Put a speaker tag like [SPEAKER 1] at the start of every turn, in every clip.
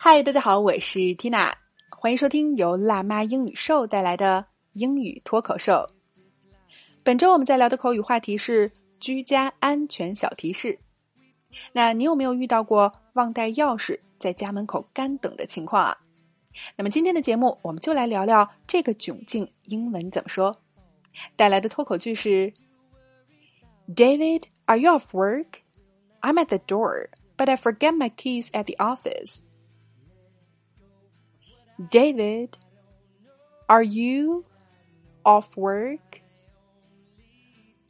[SPEAKER 1] 嗨，大家好，我是 Tina，欢迎收听由辣妈英语秀带来的英语脱口秀。本周我们在聊的口语话题是居家安全小提示。那你有没有遇到过忘带钥匙在家门口干等的情况啊？那么今天的节目我们就来聊聊这个窘境英文怎么说。带来的脱口句是：David, are you off work? I'm at the door, but I forget my keys at the office. David, are you off work?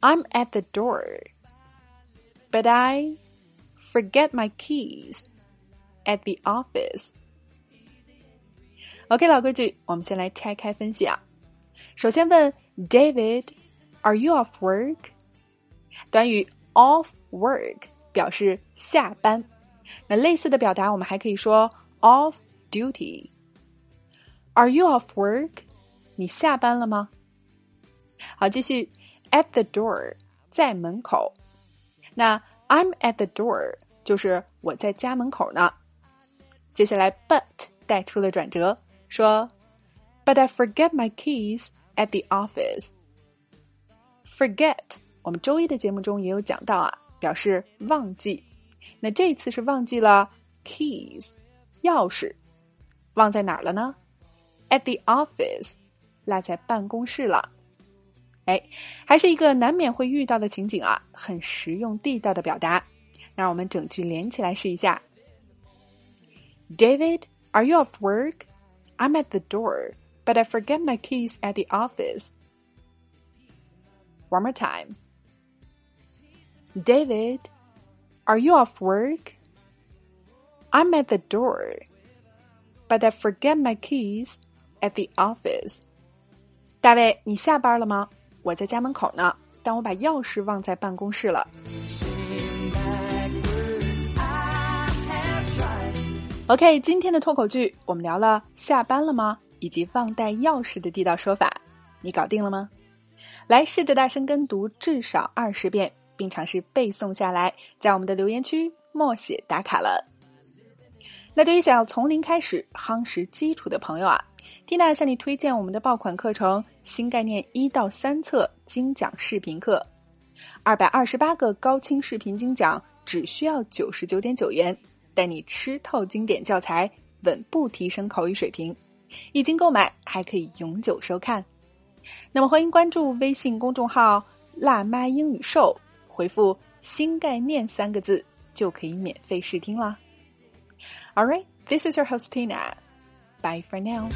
[SPEAKER 1] I'm at the door, but I forget my keys at the office. OK，老规矩，我们先来拆开分析啊。首先问 David，Are you off work？短语 off work 表示下班。那类似的表达，我们还可以说 off duty。 Are you off work？你下班了吗？好，继续。At the door，在门口。那 I'm at the door 就是我在家门口呢。接下来，but 带出了转折，说，But I forget my keys at the office. Forget，我们周一的节目中也有讲到啊，表示忘记。那这次是忘记了 keys，钥匙，忘在哪儿了呢 ？At the office，落在办公室了。哎，还是一个难免会遇到的情景啊，很实用地道的表达。那我们整句连起来试一下。David, are you off work? I'm at the door, but I forget my keys at the office. One more time. David, are you off work? I'm at the door, but I forget my keys at the office. 大卫，你下班了吗？我在家门口呢，但我把钥匙忘在办公室了。OK，今天的脱口剧我们聊了下班了吗，以及忘带钥匙的地道说法，你搞定了吗？来试着大声跟读至少二十遍，并尝试背诵下来，在我们的留言区默写打卡了。那对于想要从零开始夯实基础的朋友啊。缇娜向你推荐我们的爆款课程《新概念一到三册精讲视频课》，二百二十八个高清视频精讲，只需要九十九点九元，带你吃透经典教材，稳步提升口语水平。一经购买还可以永久收看。那么欢迎关注微信公众号“辣妈英语秀”，回复“新概念”三个字就可以免费试听啦。All right, this is your host, Tina. Bye for now.